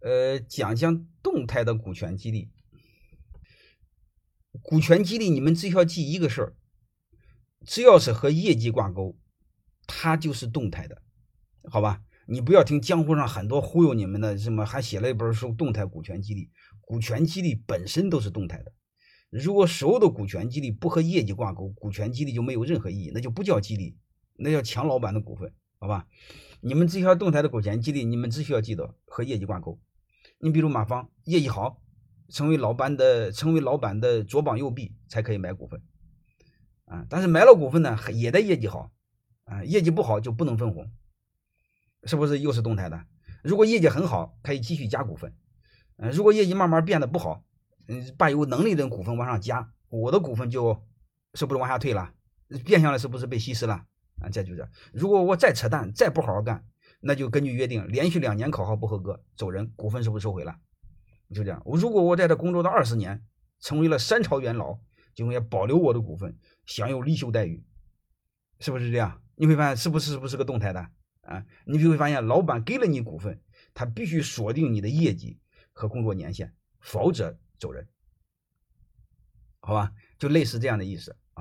呃，讲讲动态的股权激励。股权激励，你们只需要记一个事儿，只要是和业绩挂钩，它就是动态的，好吧？你不要听江湖上很多忽悠你们的，什么还写了一本书《动态股权激励》，股权激励本身都是动态的。如果所有的股权激励不和业绩挂钩，股权激励就没有任何意义，那就不叫激励，那叫抢老板的股份，好吧？你们只需要动态的股权激励，你们只需要记得和业绩挂钩。你比如马芳，业绩好，成为老板的成为老板的左膀右臂才可以买股份，啊，但是买了股份呢，也得业绩好，啊，业绩不好就不能分红，是不是又是动态的？如果业绩很好，可以继续加股份，嗯，如果业绩慢慢变得不好。嗯，把有能力的股份往上加，我的股份就是不是往下退了？变相的是不是被稀释了？啊，这就是。如果我再扯淡，再不好好干，那就根据约定，连续两年考核不合格走人，股份是不是收回了？就这样。我如果我在这工作了二十年，成为了三朝元老，就应该保留我的股份，享有离休待遇，是不是这样？你会发现是不是不是个动态的啊？你就会发现，老板给了你股份，他必须锁定你的业绩和工作年限，否则。走人，好吧，就类似这样的意思啊。